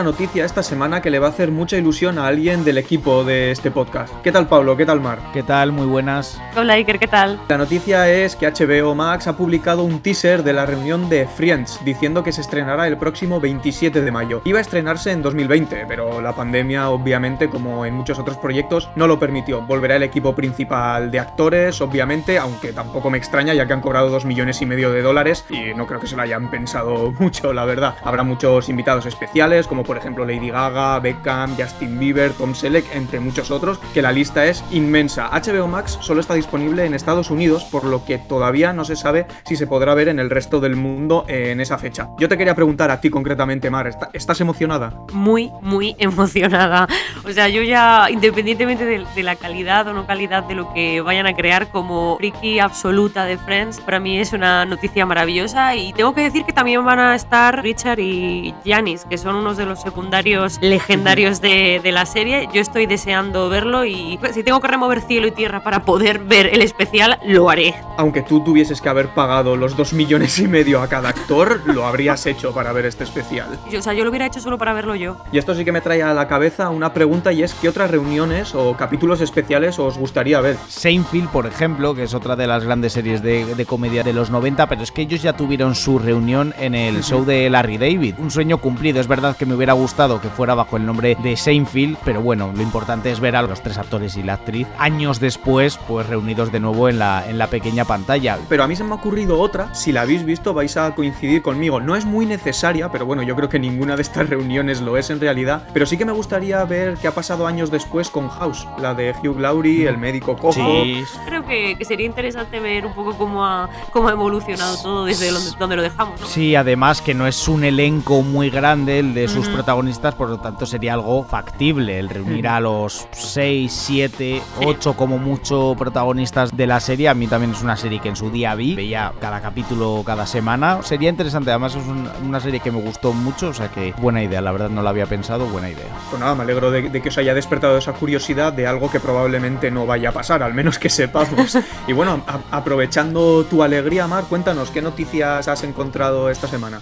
una noticia esta semana que le va a hacer mucha ilusión a alguien del equipo de este podcast. ¿Qué tal Pablo? ¿Qué tal Mar? ¿Qué tal? Muy buenas. Hola Iker, ¿qué tal? La noticia es que HBO Max ha publicado un teaser de la reunión de Friends diciendo que se estrenará el próximo 27 de mayo. Iba a estrenarse en 2020, pero la pandemia obviamente como en muchos otros proyectos no lo permitió. Volverá el equipo principal de actores, obviamente, aunque tampoco me extraña ya que han cobrado 2 millones y medio de dólares y no creo que se lo hayan pensado mucho, la verdad. Habrá muchos invitados especiales como por ejemplo Lady Gaga, Beckham, Justin Bieber, Tom Selleck, entre muchos otros, que la lista es inmensa. HBO Max solo está disponible en Estados Unidos, por lo que todavía no se sabe si se podrá ver en el resto del mundo en esa fecha. Yo te quería preguntar a ti concretamente, Mar, ¿estás emocionada? Muy, muy emocionada. O sea, yo ya, independientemente de, la calidad o no calidad de lo que vayan a crear como friki absoluta de Friends, para mí es una noticia maravillosa y tengo que decir que también van a estar Richard y Janis, que son unos de los secundarios legendarios de, de la serie. Yo estoy deseando verlo y pues, si tengo que remover cielo y tierra para poder ver el especial, lo haré. Aunque tú tuvieses que haber pagado los dos millones y medio a cada actor, lo habrías hecho para ver este especial. o sea, yo lo hubiera hecho solo para verlo yo. Y esto sí que me trae a la cabeza una pregunta y es ¿qué otras reuniones o capítulos especiales os gustaría ver? Seinfeld, por ejemplo, que es otra de las grandes series de, comedia de los 90, pero es que ellos ya tuvieron su reunión en el show de Larry David. Un sueño cumplido. Es verdad que me hubiera gustado que fuera bajo el nombre de Seinfeld, pero bueno, lo importante es ver a los tres actores y la actriz años después, pues reunidos de nuevo en la, en la pequeña pantalla. Pero a mí se me ha ocurrido otra, si la habéis visto vais a coincidir conmigo. No es muy necesaria, pero bueno, yo creo que ninguna de estas reuniones lo es en realidad. Pero sí que me gustaría ver qué ha pasado años después con House, la de Hugh Laurie, el médico cojo. Sí. Creo que, sería interesante ver un poco cómo ha, cómo ha evolucionado todo desde donde, lo dejamos. ¿no? Sí, además que no es un elenco muy grande el de sus protagonistas, por lo tanto sería algo factible el reunir a los 6, 7, 8 como mucho protagonistas de la serie. A mí también es una serie que en su día vi, veía cada capítulo cada semana. Sería interesante, además es una serie que me gustó mucho, o sea que buena idea, la verdad no la había pensado, buena idea. Pues nada, me alegro de, que os haya despertado esa curiosidad de algo que probablemente no vaya a pasar, al menos que sepamos. y bueno, aprovechando tu alegría, Mar, cuéntanos qué noticias has encontrado esta semana.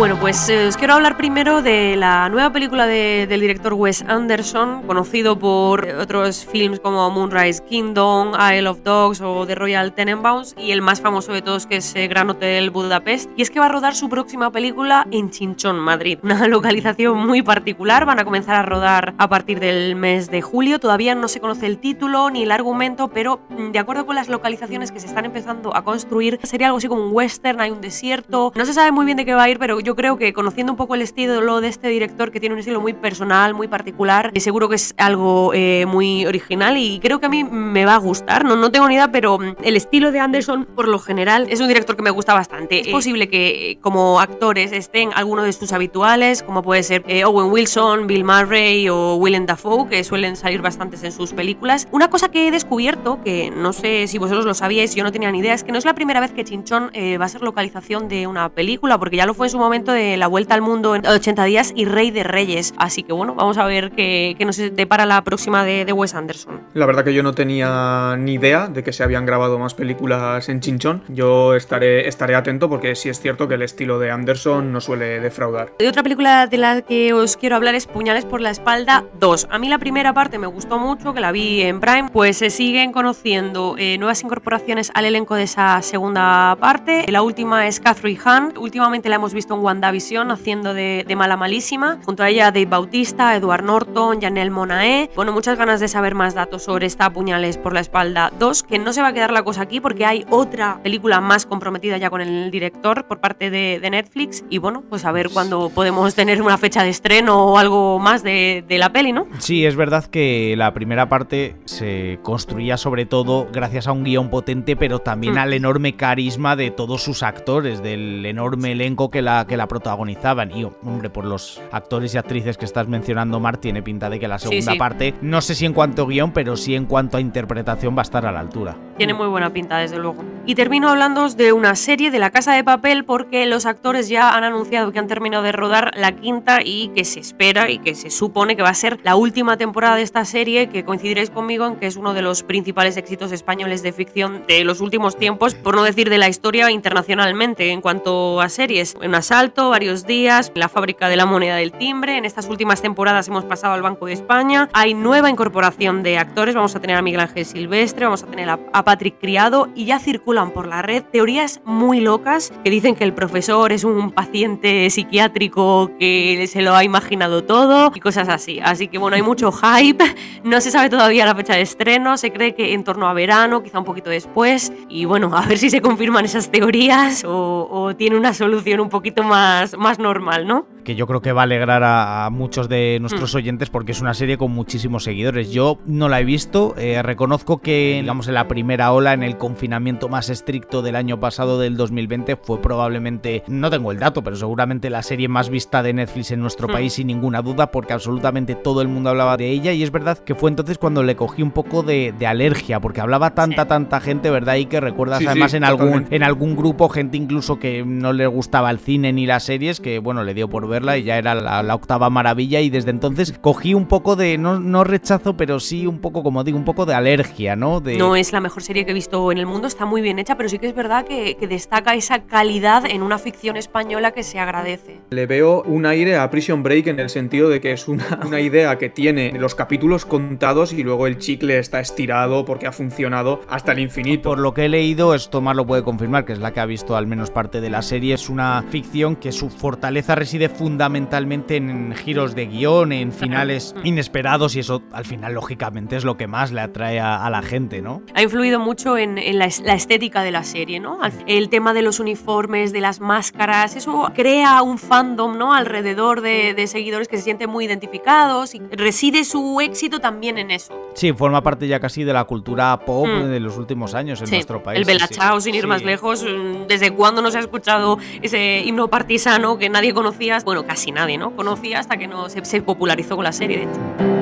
Bueno, pues eh, os quiero hablar primero de la nueva película del director Wes Anderson, conocido por otros films como Moonrise Kingdom, Isle of Dogs o The Royal Tenenbaums, y el más famoso de todos que es eh, Gran Hotel Budapest. Y es que va a rodar su próxima película en Chinchón, Madrid. Una localización muy particular, van a comenzar a rodar a partir del mes de julio. Todavía no se conoce el título ni el argumento, pero mm, de acuerdo con las localizaciones que se están empezando a construir, sería algo así como un western, hay un desierto. No se sabe muy bien de qué va a ir, pero yo yo creo que conociendo un poco el estilo de este director, que tiene un estilo muy personal, muy particular, y seguro que es algo eh, muy original y creo que a mí me va a gustar. No, no tengo ni idea, pero mm, el estilo de Anderson, por lo general, es un director que me gusta bastante. Es posible que como actores estén algunos de sus habituales, como puede ser eh, Owen Wilson, Bill Murray o Willem Dafoe, que suelen salir bastantes en sus películas. Una cosa que he descubierto, que no sé si vosotros lo sabíais, yo no tenía ni idea, es que no es la primera vez que Chinchón eh, va a ser localización de una película, porque ya lo fue en su momento de La Vuelta al Mundo en 80 días y Rey de Reyes. Así que bueno, vamos a ver qué, qué nos depara la próxima de, de, Wes Anderson. La verdad que yo no tenía ni idea de que se habían grabado más películas en Chinchón. Yo estaré, estaré atento porque sí es cierto que el estilo de Anderson no suele defraudar. De otra película de la que os quiero hablar es Puñales por la espalda 2. A mí la primera parte me gustó mucho, que la vi en Prime, pues se siguen conociendo eh, nuevas incorporaciones al elenco de esa segunda parte. La última es Catherine Hahn. Últimamente la hemos visto en WandaVision haciendo de, mala malísima. Junto a ella Dave Bautista, Edward Norton, Janelle Monae. Bueno, muchas ganas de saber más datos sobre esta Puñales por la espalda 2, que no se va a quedar la cosa aquí porque hay otra película más comprometida ya con el director por parte de, Netflix. Y bueno, pues a ver cuándo podemos tener una fecha de estreno o algo más de, de la peli, ¿no? Sí, es verdad que la primera parte se construía sobre todo gracias a un guion potente, pero también mm. al enorme carisma de todos sus actores, del enorme elenco que la, que la protagonizaban. Y, hombre, por los actores y actrices que estás mencionando, Mar, tiene pinta de que la segunda parte, no sé si en cuanto a guion, pero sí en cuanto a interpretación va a estar a la altura. Tiene muy buena pinta, desde luego. Y termino hablando de una serie de La Casa de Papel porque los actores ya han anunciado que han terminado de rodar la quinta y que se espera y que se supone que va a ser la última temporada de esta serie, que coincidiréis conmigo en que es uno de los principales éxitos españoles de ficción de los últimos tiempos, por no decir de la historia internacionalmente en cuanto a series. Un asalto, varios días, la fábrica de la moneda del timbre, en estas últimas temporadas hemos pasado al Banco de España, hay nueva incorporación de actores, vamos a tener a Miguel Ángel Silvestre, vamos a tener a, Patrick Criado y ya circulan por la red teorías muy locas que dicen que el profesor es un paciente psiquiátrico que se lo ha imaginado todo y cosas así. Así que bueno, hay mucho hype, no se sabe todavía la fecha de estreno, se cree que en torno a verano, quizá un poquito después, y bueno, a ver si se confirman esas teorías o, o tiene una solución un poquito más, más normal, ¿no? que yo creo que va a alegrar a, muchos de nuestros mm. oyentes porque es una serie con muchísimos seguidores. Yo no la he visto, eh, reconozco que digamos en la primera ola, en el confinamiento más estricto del año pasado del 2020, fue probablemente, no tengo el dato, pero seguramente la serie más vista de Netflix en nuestro mm. país sin ninguna duda porque absolutamente todo el mundo hablaba de ella y es verdad que fue entonces cuando le cogí un poco de, alergia porque hablaba tanta, tanta gente, ¿verdad? Y que recuerdas además en, algún, en algún grupo gente incluso que no le gustaba el cine ni las series, que bueno, le dio por verla y ya era la, octava maravilla y desde entonces cogí un poco de, no, no, rechazo, pero sí un poco, como digo, un poco de alergia, ¿no? De... No es la mejor serie que he visto en el mundo, está muy bien hecha, pero sí que es verdad que, destaca esa calidad en una ficción española que se agradece. Le veo un aire a Prison Break en el sentido de que es una, una idea que tiene los capítulos contados y luego el chicle está estirado porque ha funcionado hasta el infinito. Por lo que he leído, esto más lo puede confirmar, que es la que ha visto al menos parte de la serie, es una ficción que su fortaleza reside fundamentalmente en giros de guion, en finales inesperados y eso al final lógicamente es lo que más le atrae a, la gente, ¿no? Ha influido mucho en, la, estética de la serie, ¿no? El tema de los uniformes, de las máscaras, eso crea un fandom, ¿no? Alrededor de, seguidores que se sienten muy identificados y reside su éxito también en eso. Sí, forma parte ya casi de la cultura pop mm. de los últimos años en nuestro país. El Bella sin ir más lejos, ¿desde cuándo no se ha escuchado ese himno partisano que nadie conocía? Bueno, casi nadie, ¿no? Conocía hasta que no se, se popularizó con la serie, de hecho.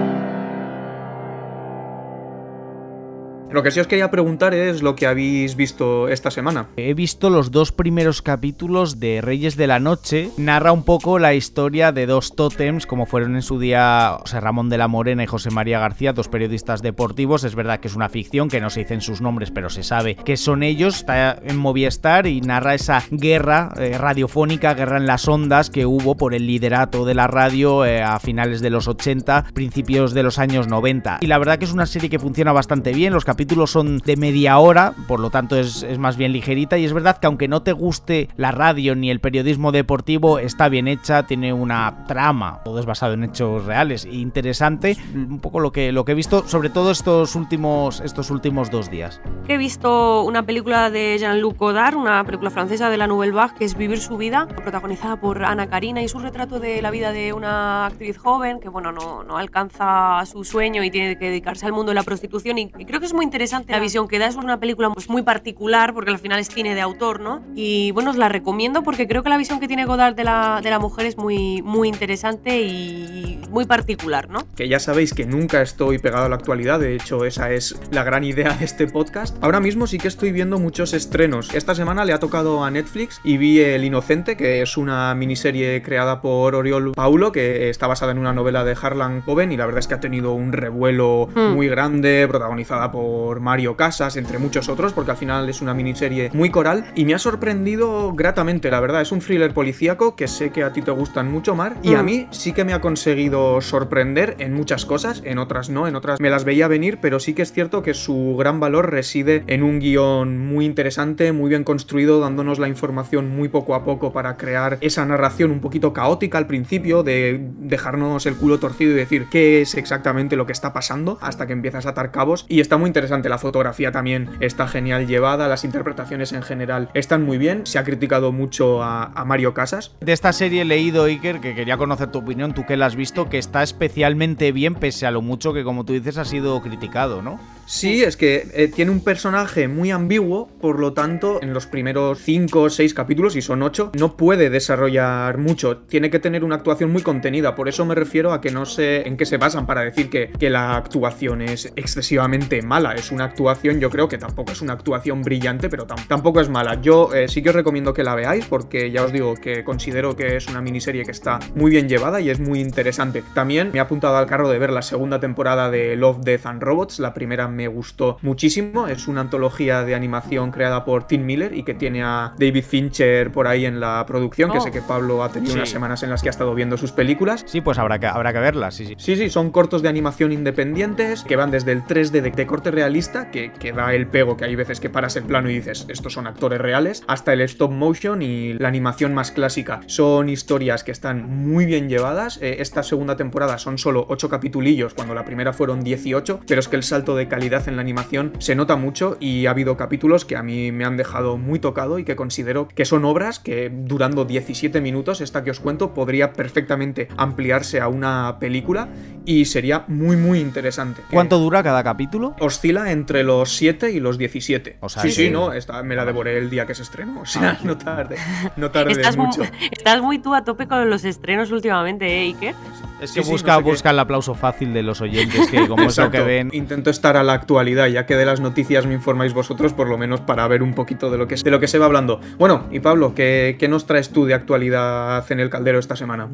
Lo que sí os quería preguntar es lo que habéis visto esta semana. He visto los dos primeros capítulos de Reyes de la Noche. Narra un poco la historia de dos tótems, como fueron en su día Ramón de la Morena y José María García, dos periodistas deportivos. Es verdad que es una ficción, que no se dicen sus nombres, pero se sabe que son ellos. Está en Movistar y narra esa guerra eh, radiofónica, guerra en las ondas que hubo por el liderato de la radio eh, a finales de los 80, principios de los años 90. Y la verdad que es una serie que funciona bastante bien. Los son de media hora, por lo tanto es, más bien ligerita y es verdad que aunque no te guste la radio ni el periodismo deportivo, está bien hecha, tiene una trama, todo es basado en hechos reales e interesante, un poco lo que, lo que he visto, sobre todo estos últimos, estos últimos dos días. He visto una película de Jean-Luc Godard, una película francesa de la Nouvelle Vague, que es Vivir su vida, protagonizada por Ana Karina y su retrato de la vida de una actriz joven que bueno, no, no alcanza su sueño y tiene que dedicarse al mundo de la prostitución y creo que es muy interesante la visión que da. Es una película pues, muy particular porque al final es cine de autor, ¿no? Y bueno, os la recomiendo porque creo que la visión que tiene Godard de la, de la mujer es muy, muy interesante y muy particular, ¿no? Que ya sabéis que nunca estoy pegado a la actualidad, de hecho esa es la gran idea de este podcast. Ahora mismo sí que estoy viendo muchos estrenos. Esta semana le ha tocado a Netflix y vi El Inocente, que es una miniserie creada por Oriol Paulo, que está basada en una novela de Harlan Coben y la verdad es que ha tenido un revuelo hmm. muy grande, protagonizada por Mario Casas, entre muchos otros, porque al final es una miniserie muy coral y me ha sorprendido gratamente, la verdad. Es un thriller policíaco que sé que a ti te gustan mucho, Mar, y a mm. mí sí que me ha conseguido sorprender en muchas cosas, en otras no, en otras me las veía venir, pero sí que es cierto que su gran valor reside en un guion muy interesante, muy bien construido, dándonos la información muy poco a poco para crear esa narración un poquito caótica al principio, de dejarnos el culo torcido y decir qué es exactamente lo que está pasando hasta que empiezas a atar cabos. Y está muy interesante la fotografía también está genial llevada, las interpretaciones en general están muy bien. Se ha criticado mucho a, Mario Casas. De esta serie he leído, Iker, que quería conocer tu opinión, tú que la has visto, que está especialmente bien, pese a lo mucho que, como tú dices, ha sido criticado, ¿no? Sí, es que eh, tiene un personaje muy ambiguo, por lo tanto, en los primeros 5 o 6 capítulos, y son 8, no puede desarrollar mucho. Tiene que tener una actuación muy contenida. Por eso me refiero a que no sé en qué se basan para decir que, que la actuación es excesivamente mala. Es una actuación, yo creo que tampoco es una actuación brillante, pero tampoco es mala. Yo eh, sí que os recomiendo que la veáis, porque ya os digo que considero que es una miniserie que está muy bien llevada y es muy interesante. También me he apuntado al carro de ver la segunda temporada de Love, Death and Robots. La primera me gustó muchísimo. Es una antología de animación creada por Tim Miller y que tiene a David Fincher por ahí en la producción, que sé oh. que Pablo ha tenido unas semanas en las que ha estado viendo sus películas. Sí, pues habrá que, habrá que verlas, sí, sí. Sí, sí, son cortos de animación independientes que van desde el 3D de, corte realista, que, que, da el pego, que hay veces que paras el plano y dices, estos son actores reales, hasta el stop motion y la animación más clásica. Son historias que están muy bien llevadas. Eh, esta segunda temporada son solo 8 capitulillos, cuando la primera fueron 18, pero es que el salto de calidad en la animación se nota mucho y ha habido capítulos que a mí me han dejado muy tocado y que considero que son obras que durando 17 minutos, esta que os cuento, podría perfectamente ampliarse a una película y sería muy muy interesante. ¿Cuánto dura cada capítulo? Oscila entre los 7 y los 17. O sea, sí, sí, no, esta me la devoré el día que se estrenó, o sea, no tarde, no tarde estás mucho. Muy, estás muy tú a tope con los estrenos últimamente, ¿eh, Iker? Es que busca, busca el aplauso fácil de los oyentes, que como es lo que ven. Intento estar a la actualidad, ya que de las noticias me informáis vosotros, por lo menos para ver un poquito de lo que, de lo que se va hablando. Bueno, y Pablo, ¿qué, ¿qué nos traes tú de actualidad en el caldero esta semana?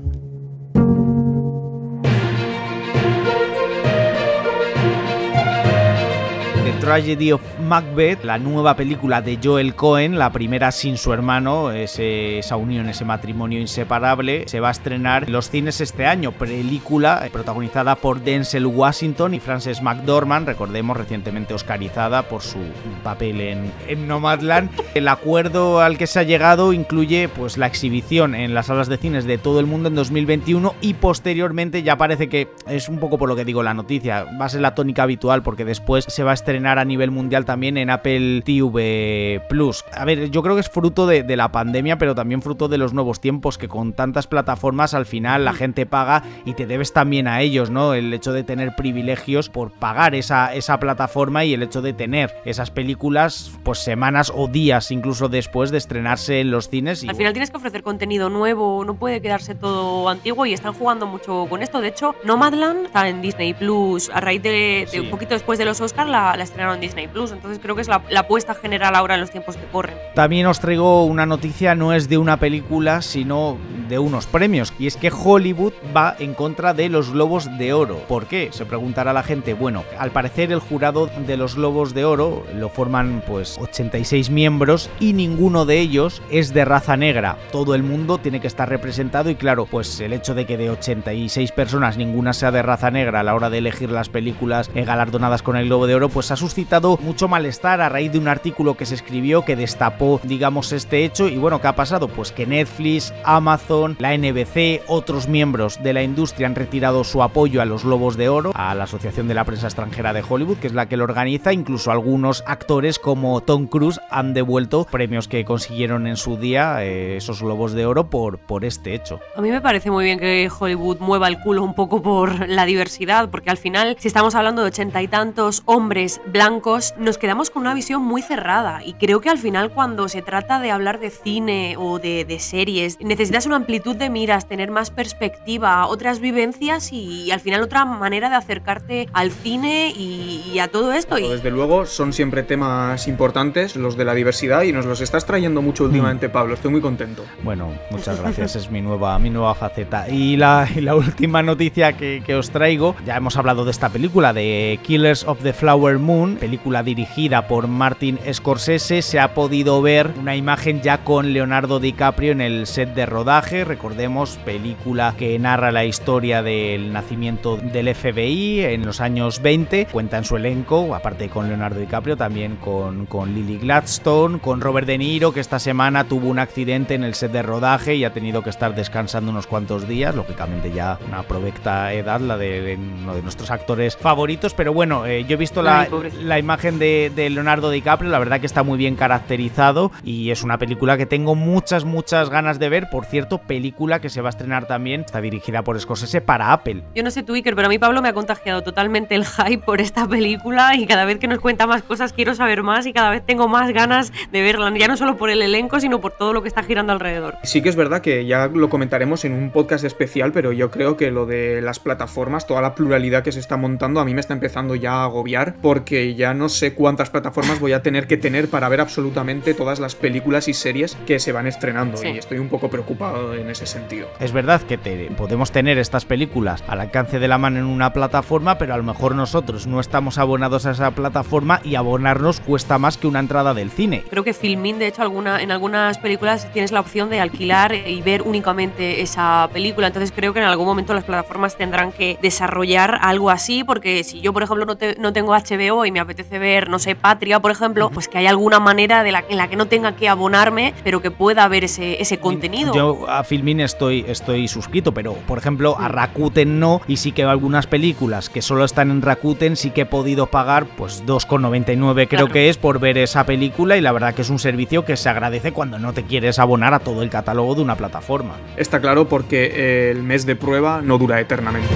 Tragedy of Macbeth, la nueva película de Joel Cohen, la primera sin su hermano, esa unión, ese matrimonio inseparable, se va a estrenar en los cines este año. Película protagonizada por Denzel Washington y Frances McDormand, recordemos recientemente oscarizada por su papel en, en Nomadland. El acuerdo al que se ha llegado incluye pues la exhibición en las salas de cines de todo el mundo en 2021 y posteriormente ya parece que es un poco por lo que digo la noticia, va a ser la tónica habitual porque después se va a estrenar a nivel mundial también en Apple TV Plus. A ver, yo creo que es fruto de, la pandemia, pero también fruto de los nuevos tiempos, que con tantas plataformas al final la gente paga y te debes también a ellos, ¿no? El hecho de tener privilegios por pagar esa, esa plataforma y el hecho de tener esas películas, pues semanas o días incluso después de estrenarse en los cines. Y... Al final tienes que ofrecer contenido nuevo, no puede quedarse todo antiguo y están jugando mucho con esto. De hecho, Nomadland está en Disney Plus a raíz de, un poquito después de los Oscars la, la estrenaron en Disney Plus. Entonces creo que es la, apuesta general ahora en los tiempos que corren. También os traigo una noticia, no es de una película, sino de unos premios. Y es que Hollywood va en contra de los Globos de Oro. ¿Por qué? Se preguntará la gente. Bueno, al parecer el jurado de los Globos de Oro lo forman pues 86 miembros y ninguno de ellos es de raza negra. Todo el mundo tiene que estar representado y claro, pues el hecho de que de 86 personas ninguna sea de raza negra a la hora de elegir las películas galardonadas con el Globo de Oro, pues ha suscitado mucho malestar a raíz de un artículo que se escribió que destapó, digamos, este hecho. Y bueno, ¿qué ha pasado? Pues que Netflix, Amazon, la NBC, otros miembros de la industria han retirado su apoyo a los Globos de Oro, a la Asociación de la Prensa Extranjera de Hollywood, que es la que lo organiza. Incluso algunos actores como Tom Cruise han devuelto premios que consiguieron en su día, eh, esos Globos de Oro, por, por este hecho. A mí me parece muy bien que Hollywood mueva el culo un poco por la diversidad, porque al final, si estamos hablando de ochenta y tantos hombres blancos, nos quedamos con una visión muy cerrada. Y creo que al final cuando se trata de hablar de cine o de, series, necesitas una amplitud de miras, tener más perspectiva, otras vivencias y, al final otra manera de acercarte al cine y, a todo esto. Desde luego son siempre temas importantes los de la diversidad y nos los estás trayendo mucho últimamente, mm. Pablo. Estoy muy contento. Bueno, muchas gracias. es mi nueva, mi nueva faceta. Y la, la última noticia que, que os traigo, ya hemos hablado de esta película, de Killers of the Flower Moon, película dirigida por Martin Scorsese, se ha podido ver una imagen ya con Leonardo DiCaprio en el set de rodaje. Recordemos, película que narra la historia del nacimiento del FBI en los años 20. Cuenta en su elenco, aparte con Leonardo DiCaprio, también con, con Lily Gladstone, con Robert De Niro, que esta semana tuvo un accidente en el set de rodaje y ha tenido que estar descansando unos cuantos días. Lógicamente, ya una provecta edad, la de, uno de nuestros actores favoritos. Pero bueno, eh, yo he visto la, la imagen de, de Leonardo DiCaprio, la verdad que está muy bien caracterizado y es una película que tengo muchas, muchas ganas de ver. Por cierto, película que se va a estrenar también, está dirigida por Scorsese para Apple. Yo no sé tu Iker, pero a mí Pablo me ha contagiado totalmente el hype por esta película y cada vez que nos cuenta más cosas quiero saber más y cada vez tengo más ganas de verla, ya no solo por el elenco, sino por todo lo que está girando alrededor. Sí que es verdad que ya lo comentaremos en un podcast especial, pero yo creo que lo de las plataformas, toda la pluralidad que se está montando, a mí me está empezando ya a agobiar porque ya no sé cuántas plataformas voy a tener que tener para ver absolutamente todas las películas y series que se van estrenando Sí. y estoy un poco preocupado en ese sentido. Es verdad que te- podemos tener estas películas al alcance de la mano en una plataforma, pero a lo mejor nosotros no estamos abonados a esa plataforma y abonarnos cuesta más que una entrada del cine. Creo que Filmin, de hecho, alguna, en algunas películas tienes la opción de alquilar y ver únicamente esa película. Entonces creo que en algún momento las plataformas tendrán que desarrollar algo así, porque si yo, por ejemplo, no, te- no tengo HBO y me apetece ver, no sé, Patria, por ejemplo, pues que hay alguna manera de la, en la que no tenga que abonarme, pero que pueda ver ese, ese contenido. Yo a Filmin estoy, estoy suscrito, pero por ejemplo a Rakuten no, y sí que algunas películas que solo están en Rakuten sí que he podido pagar pues 2,99 creo Claro. que es por ver esa película y la verdad que es un servicio que se agradece cuando no te quieres abonar a todo el catálogo de una plataforma. Está claro porque el mes de prueba no dura eternamente.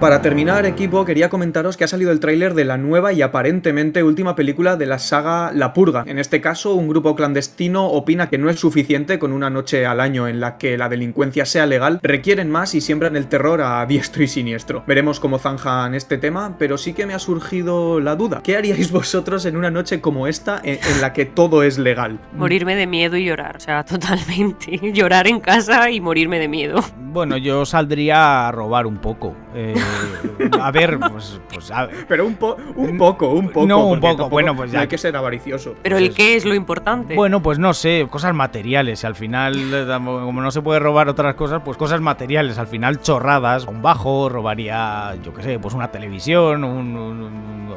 Para terminar, equipo, quería comentaros que ha salido el tráiler de la nueva y aparentemente última película de la saga La Purga. En este caso, un grupo clandestino opina que no es suficiente con una noche al año en la que la delincuencia sea legal, requieren más y siembran el terror a diestro y siniestro. Veremos cómo zanjan este tema, pero sí que me ha surgido la duda. ¿Qué haríais vosotros en una noche como esta en, en la que todo es legal? Morirme de miedo y llorar, o sea, totalmente. llorar en casa y morirme de miedo. Bueno, yo saldría a robar un poco. Eh, a ver, pues, pues a- Pero un, po- un poco, un poco. No, un poco, tampoco- bueno, pues no ya hay que ser avaricioso. Pero el qué es lo importante. Bueno, pues no sé, cosas materiales. y Al final, eh, como no se puede robar otras cosas, pues cosas materiales. Al final, chorradas. Un bajo, robaría, yo qué sé, pues una televisión, un, un- un-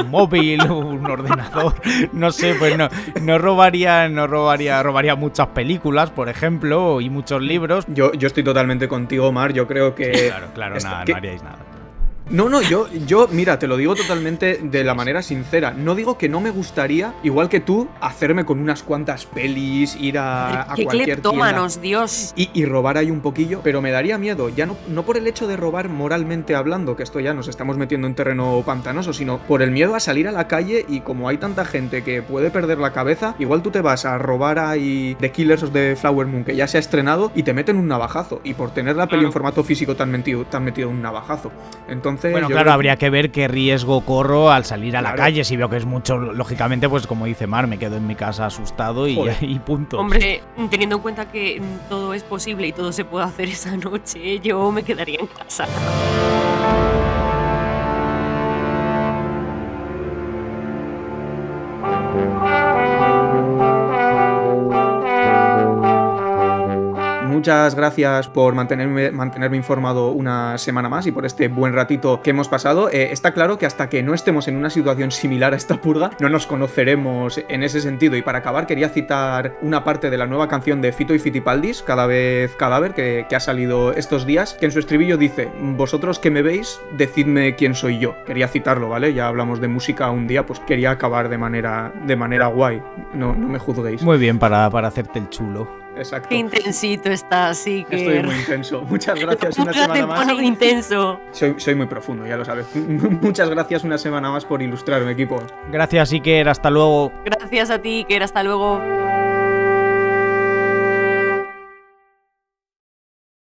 un móvil, un ordenador. No sé, pues no, no robaría, no robaría, robaría muchas películas, por ejemplo, y muchos libros. Yo, yo estoy totalmente contigo, Mar. Yo creo que. Claro, claro, nada, que- no haríais nada. No, no, yo, yo, mira, te lo digo totalmente de la manera sincera. No digo que no me gustaría, igual que tú, hacerme con unas cuantas pelis, ir a, a ¡Qué cualquier tienda. Dios! Y, y robar ahí un poquillo, pero me daría miedo, ya no, no por el hecho de robar moralmente hablando, que esto ya nos estamos metiendo en terreno pantanoso, sino por el miedo a salir a la calle y como hay tanta gente que puede perder la cabeza, igual tú te vas a robar ahí The Killers of the Flower Moon, que ya se ha estrenado, y te meten un navajazo, y por tener la peli en formato físico te han metido, te han metido un navajazo. Entonces, Bueno, claro, creo- habría que ver qué riesgo corro al salir a la calle. Si veo que es mucho, lógicamente, pues como dice Mar, me quedo en mi casa asustado y, punto. Hombre, teniendo en cuenta que todo es posible y todo se puede hacer esa noche, yo me quedaría en casa. Muchas gracias por mantenerme, mantenerme informado una semana más y por este buen ratito que hemos pasado. Eh, está claro que hasta que no estemos en una situación similar a esta purga, no nos conoceremos en ese sentido. Y para acabar, quería citar una parte de la nueva canción de Fito y Fitipaldis, Cada vez Cadáver, que, que ha salido estos días, que en su estribillo dice: Vosotros que me veis, decidme quién soy yo. Quería citarlo, ¿vale? Ya hablamos de música un día, pues quería acabar de manera, de manera guay. No, no me juzguéis. Muy bien para, para hacerte el chulo. Exacto. Qué intensito está, sí que. Estoy muy intenso. Muchas gracias una te semana más. intenso. Soy, soy muy profundo, ya lo sabes. Muchas gracias una semana más por ilustrarme, equipo. Gracias, Iker. Hasta luego. Gracias a ti, que hasta luego.